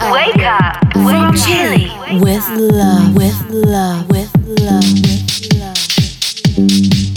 Wake up. From Wake Chile. Chili. With love. With love. With love. With love.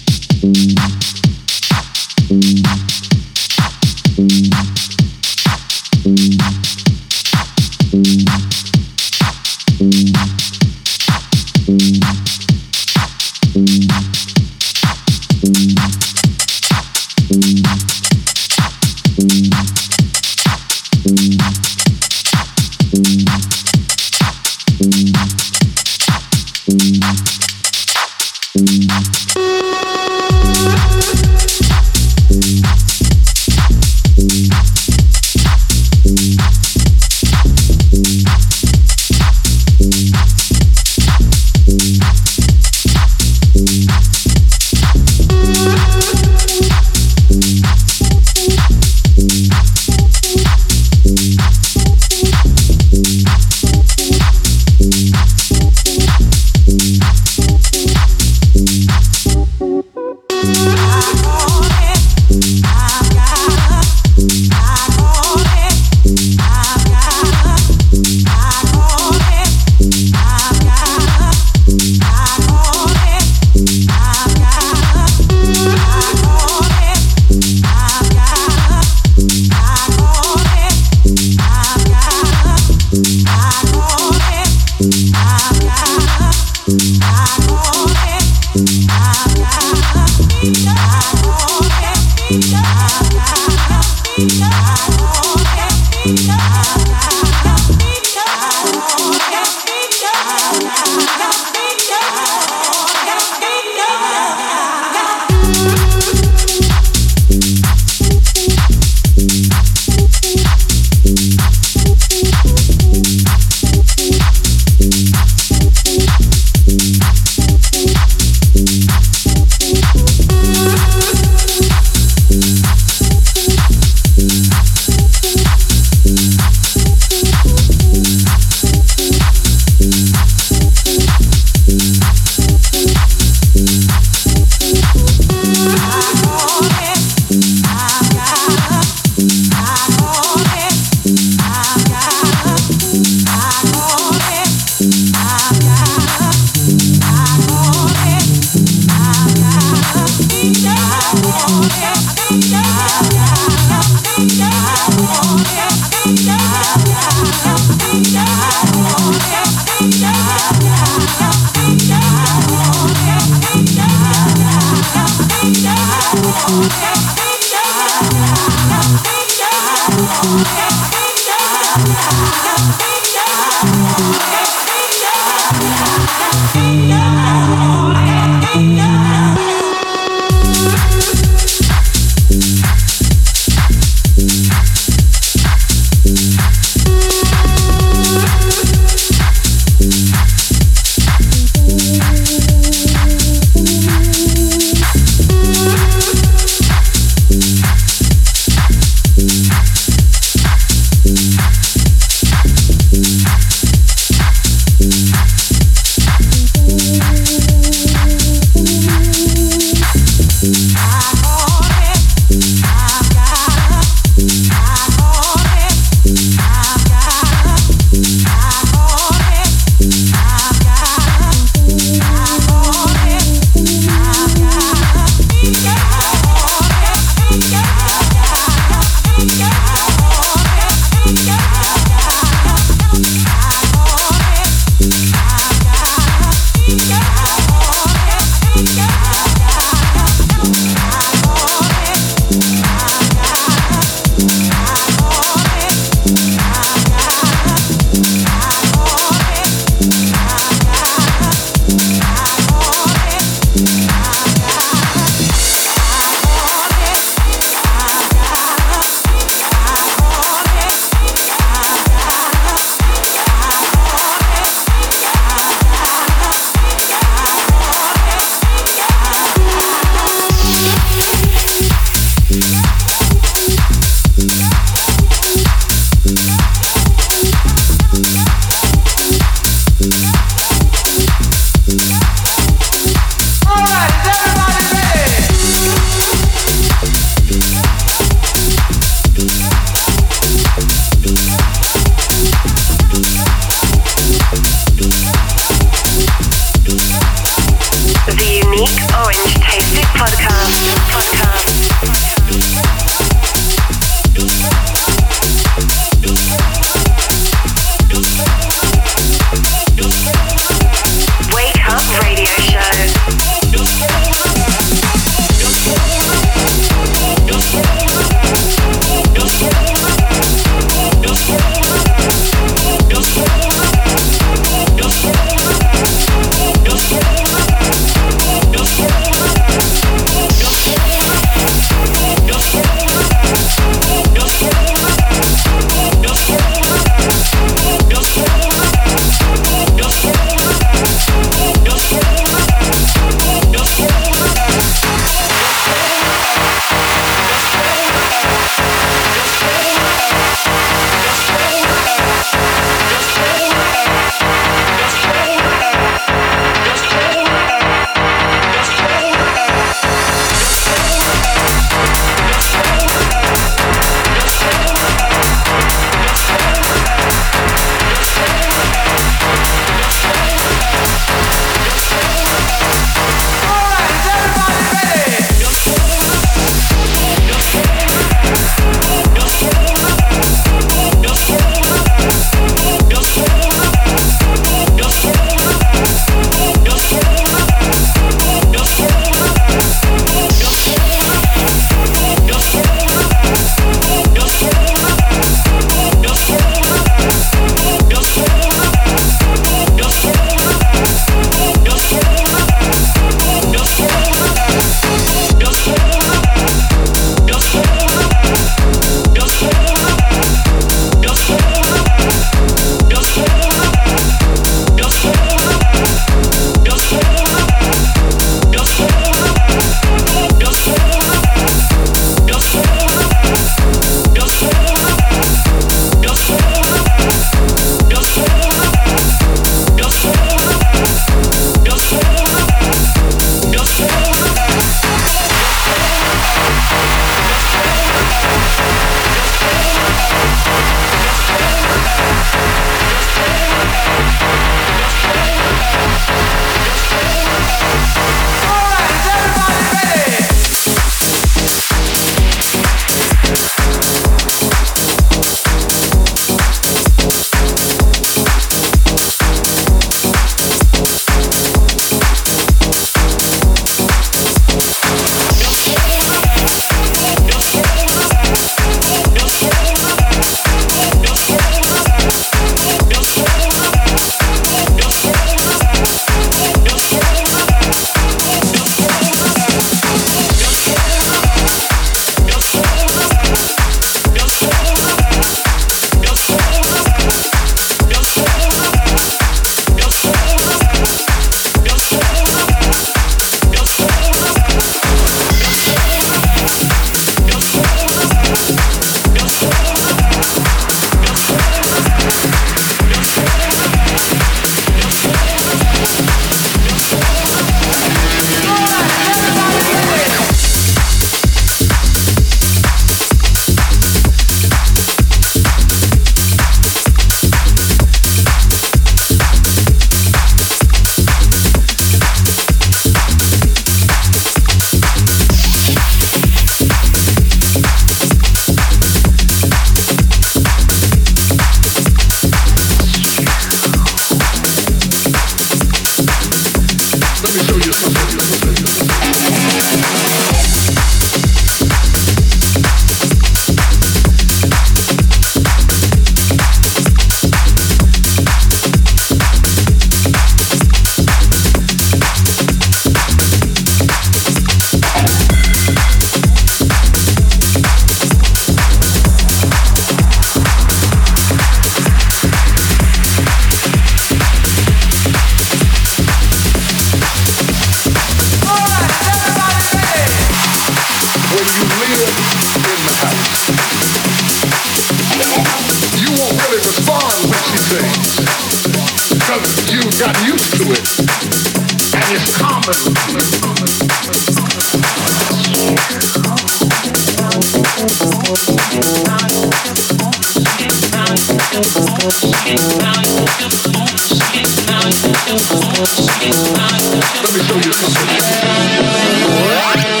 Let me show you something.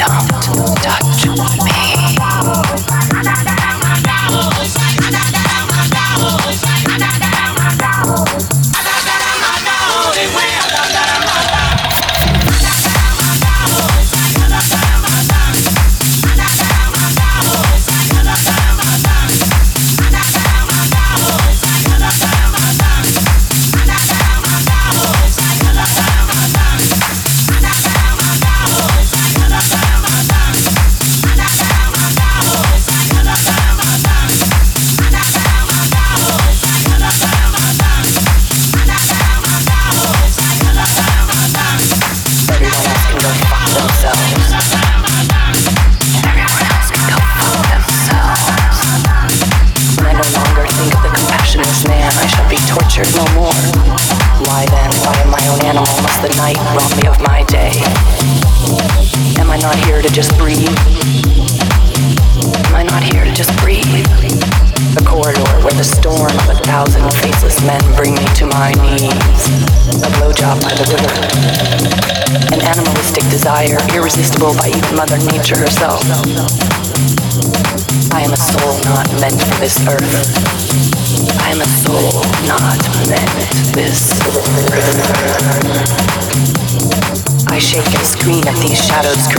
don't.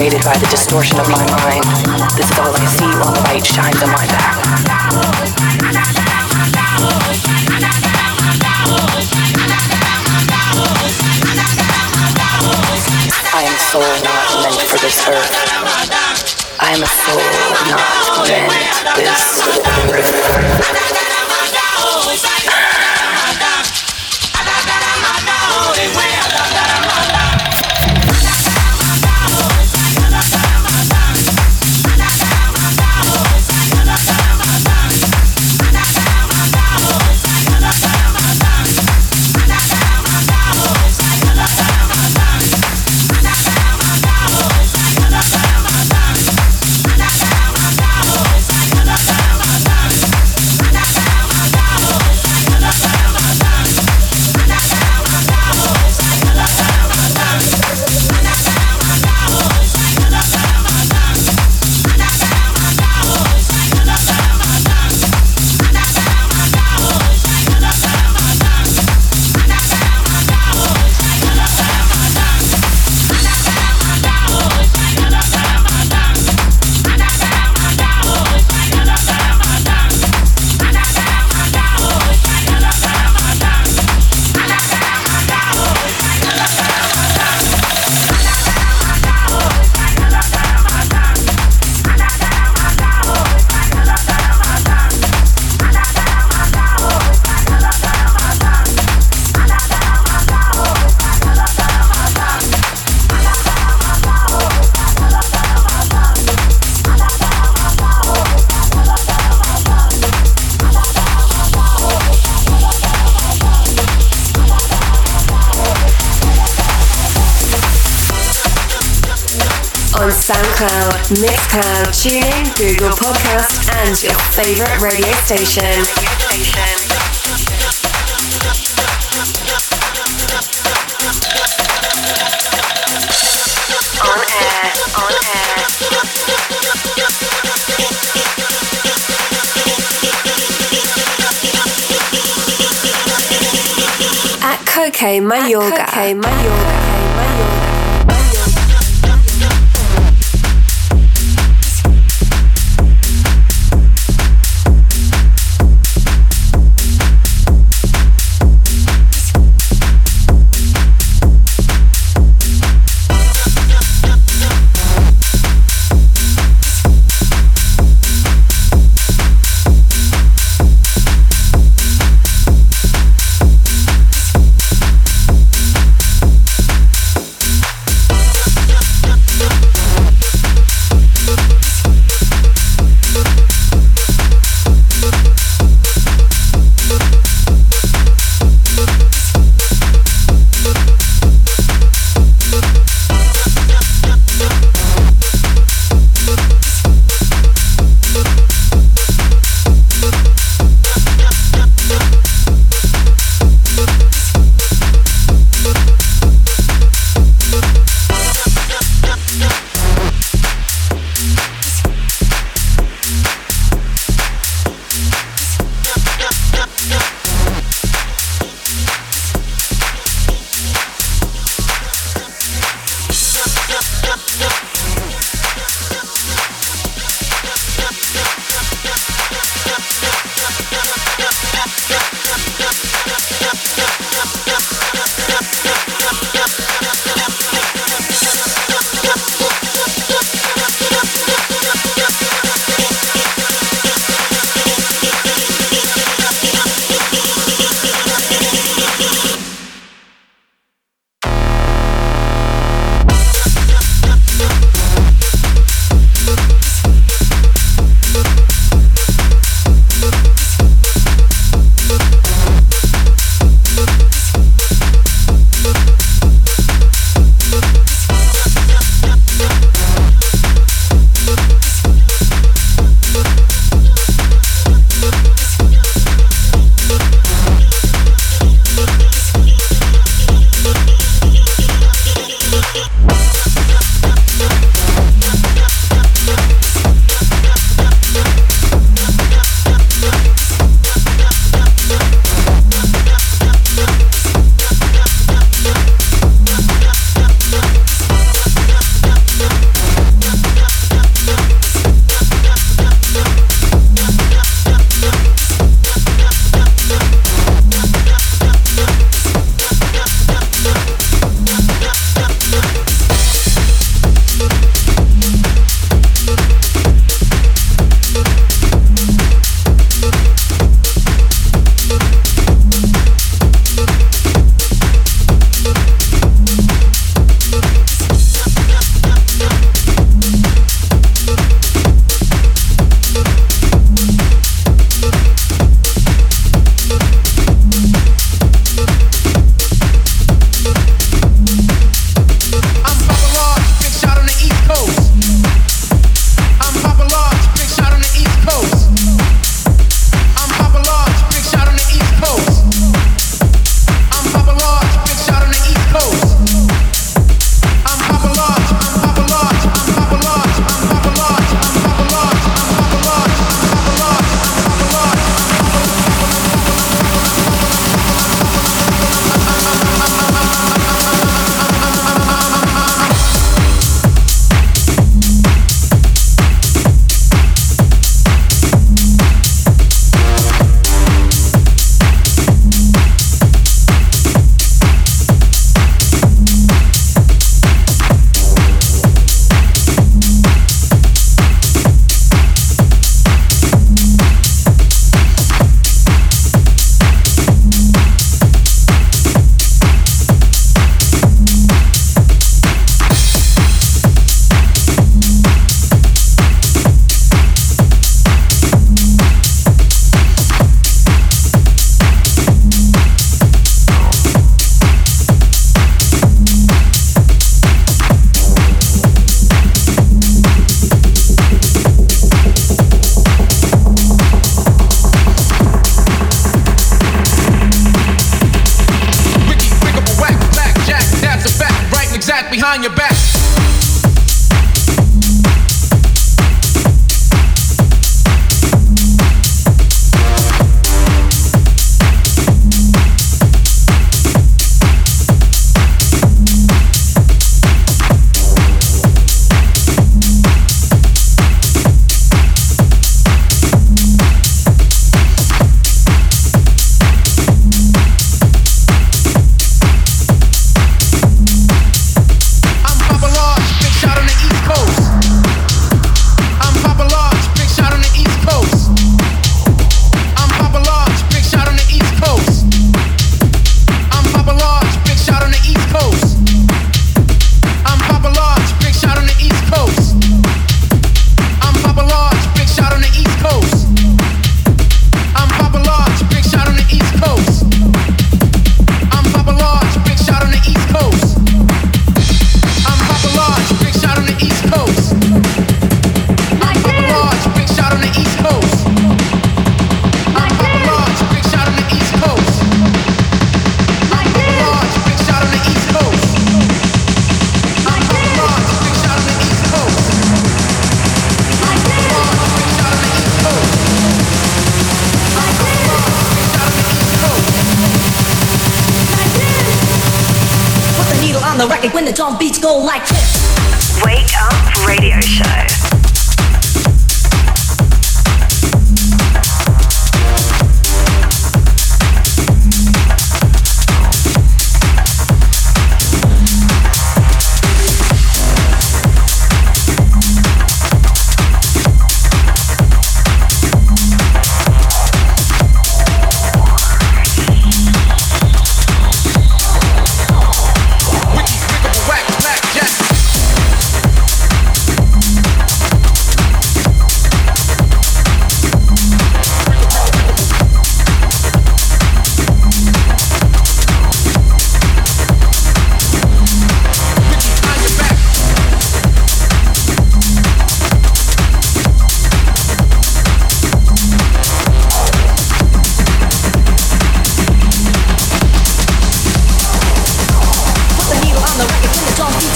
Created by the distortion of my mind. This is all I see while the light shines on my back. I am soul not meant for this earth. I am a soul not meant this earth. Google Podcast, and your favorite radio station. On air, on air. At Coke Mayorga. At Coke Mayorga.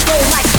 go like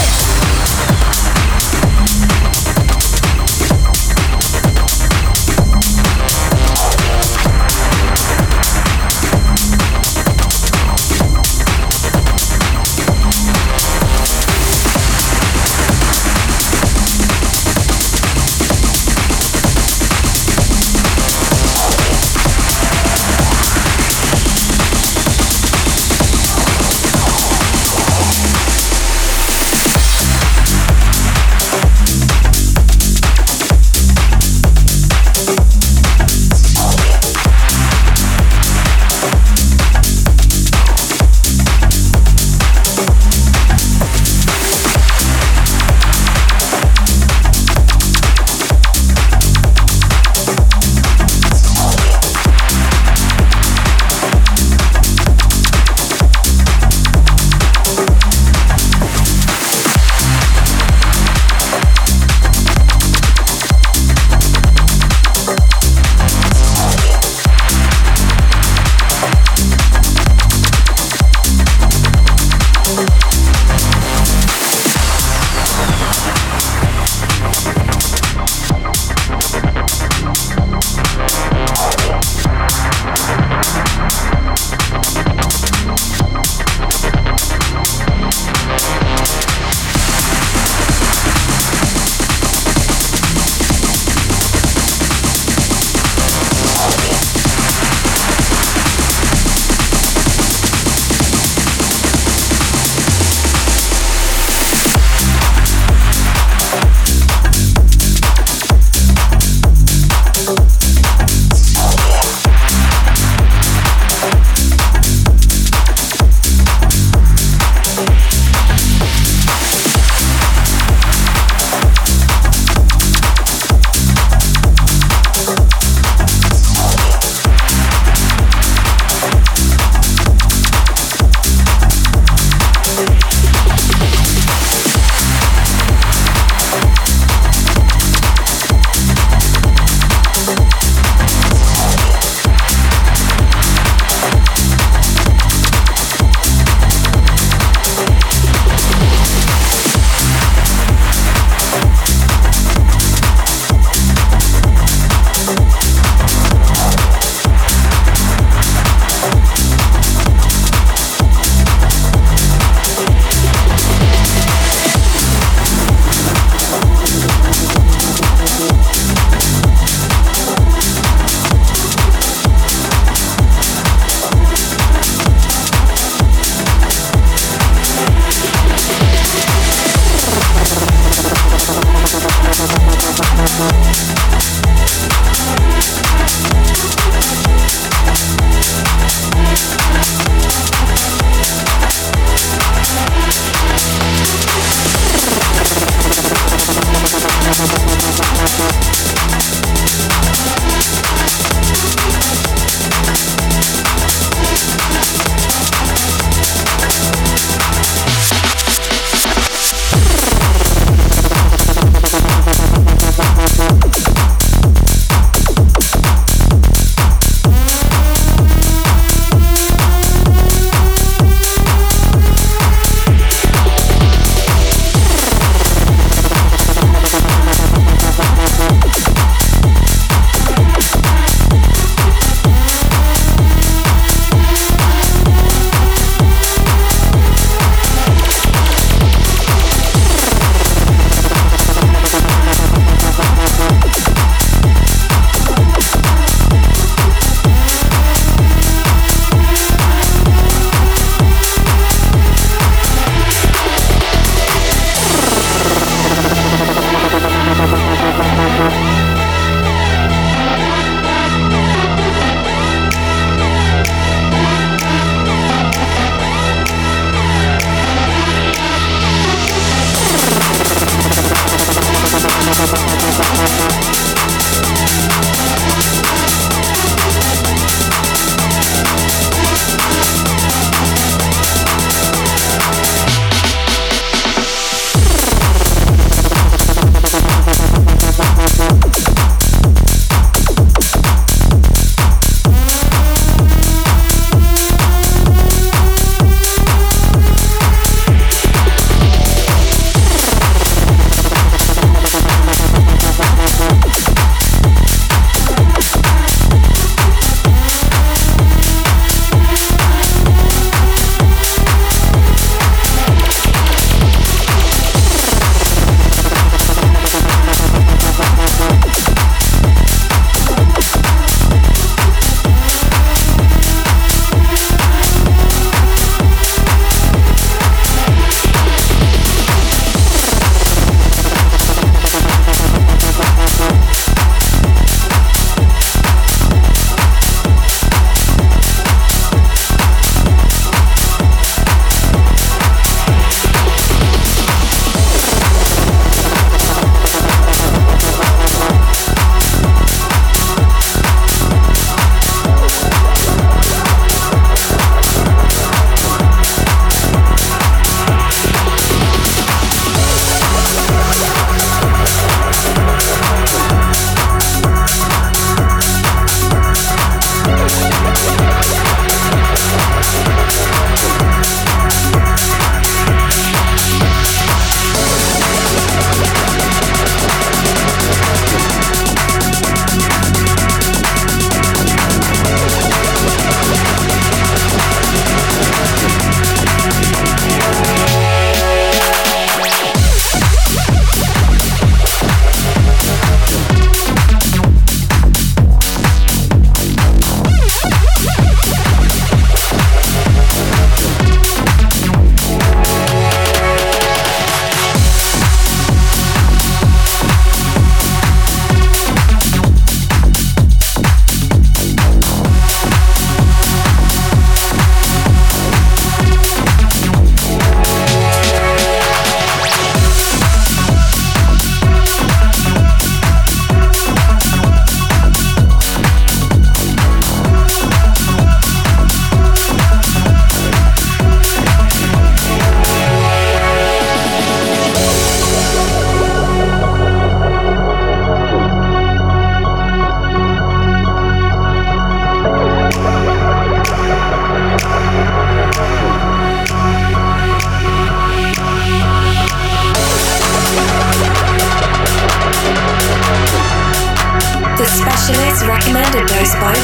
selection is recommended by Spy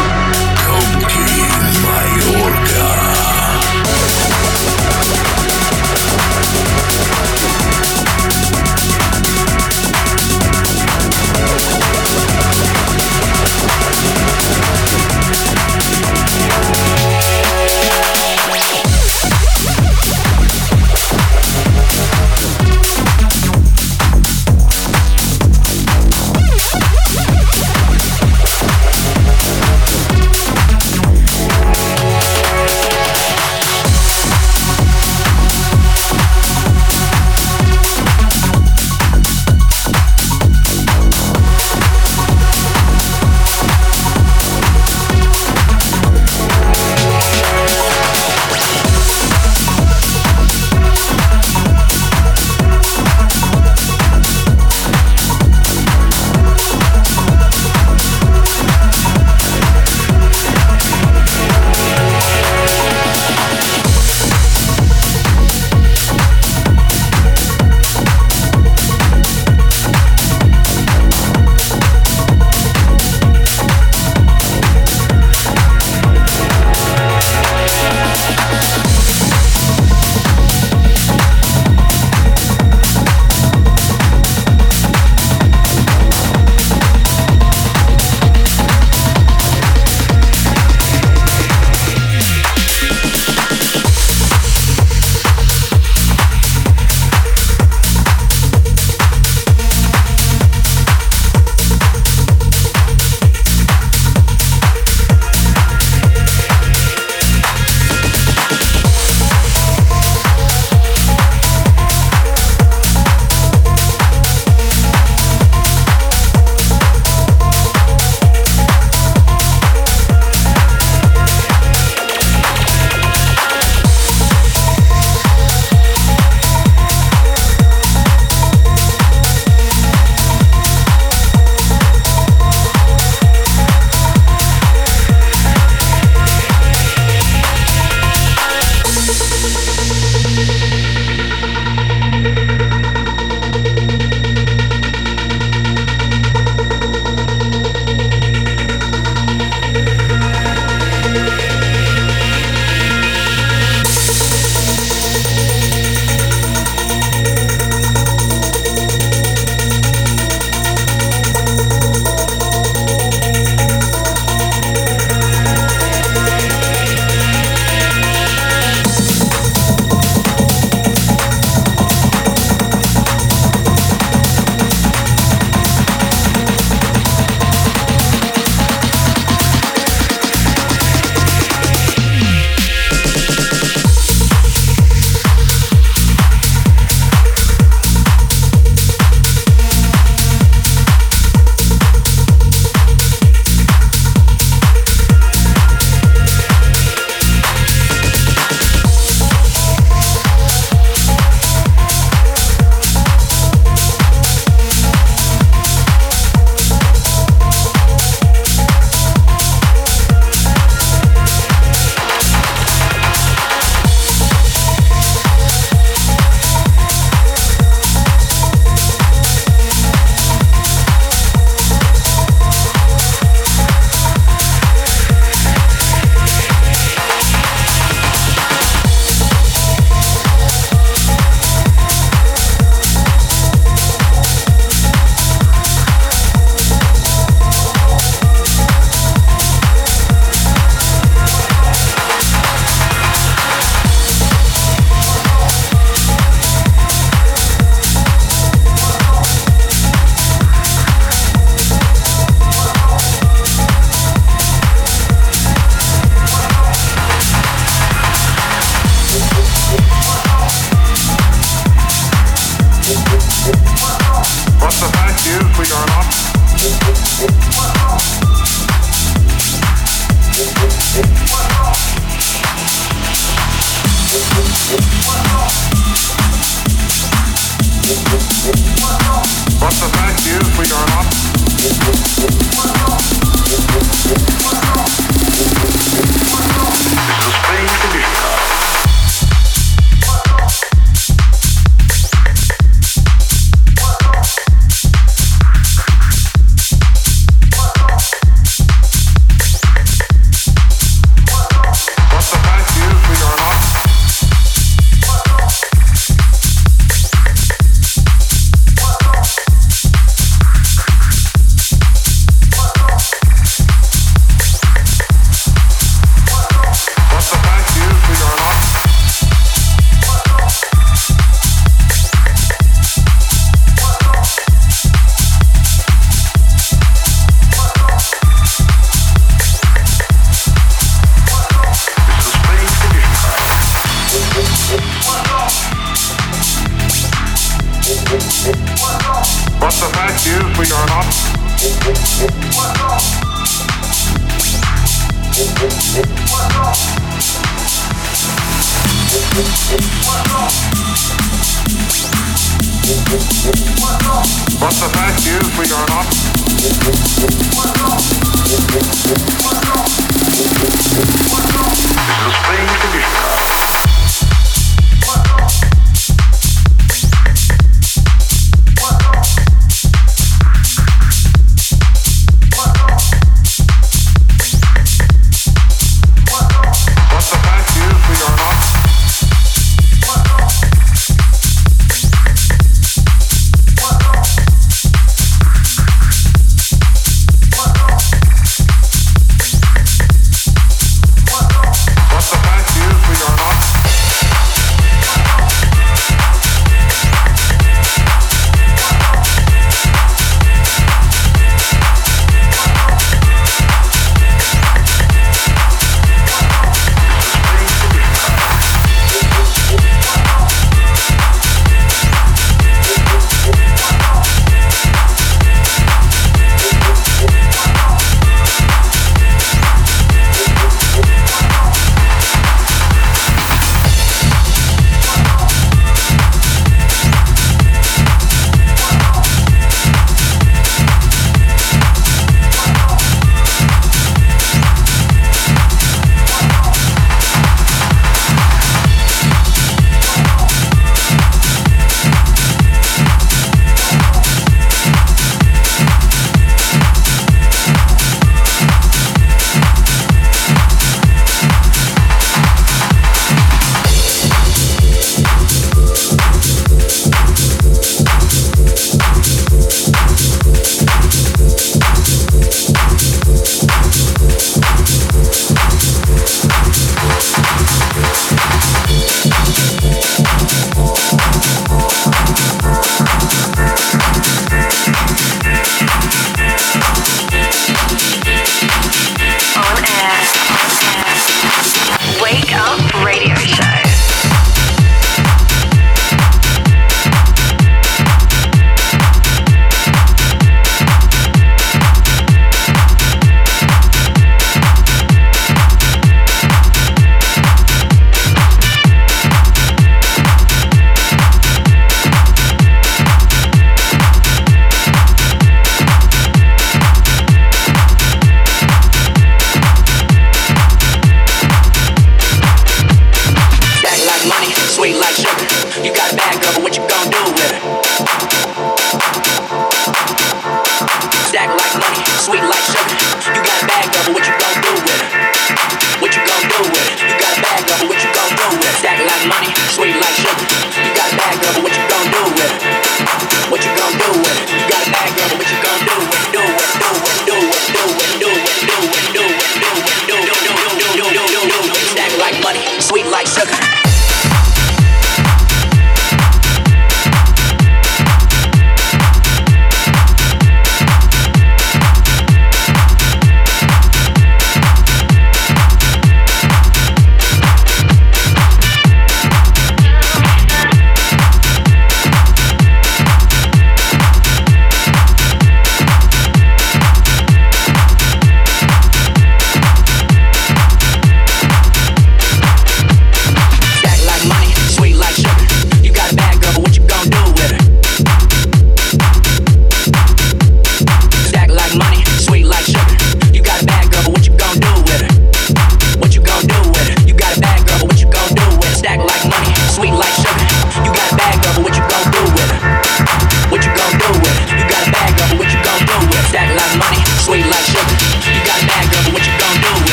Lee.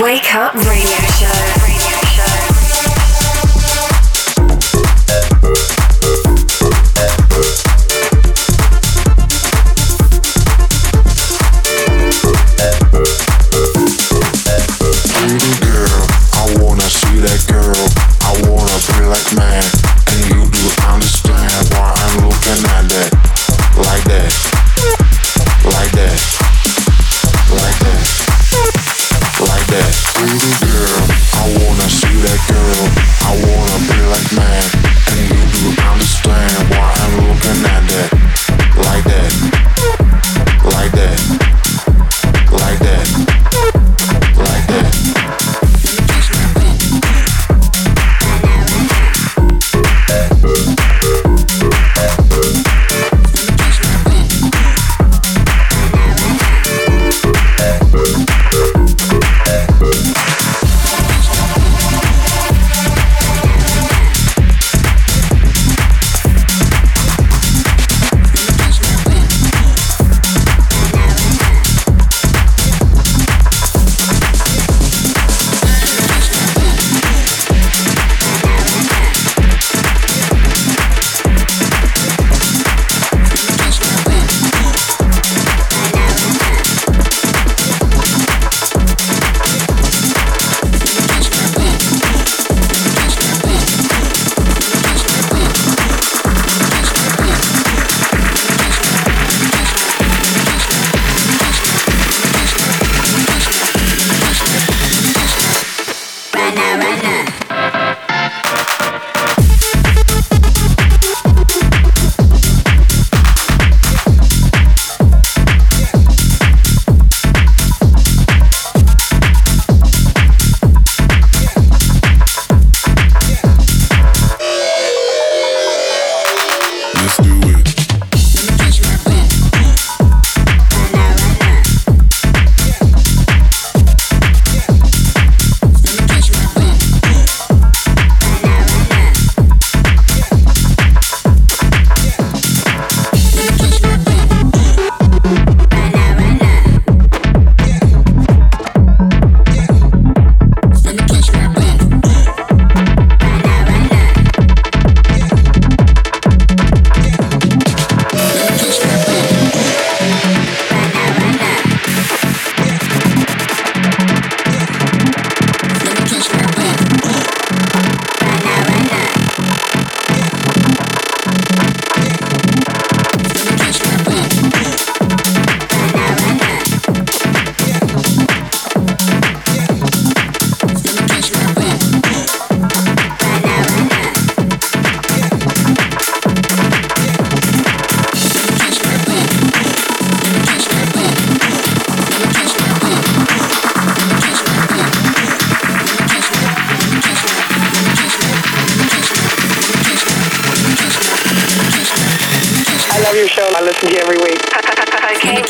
Wake Up Radio Show.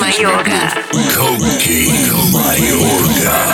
Mayorga. Coke Mayorga.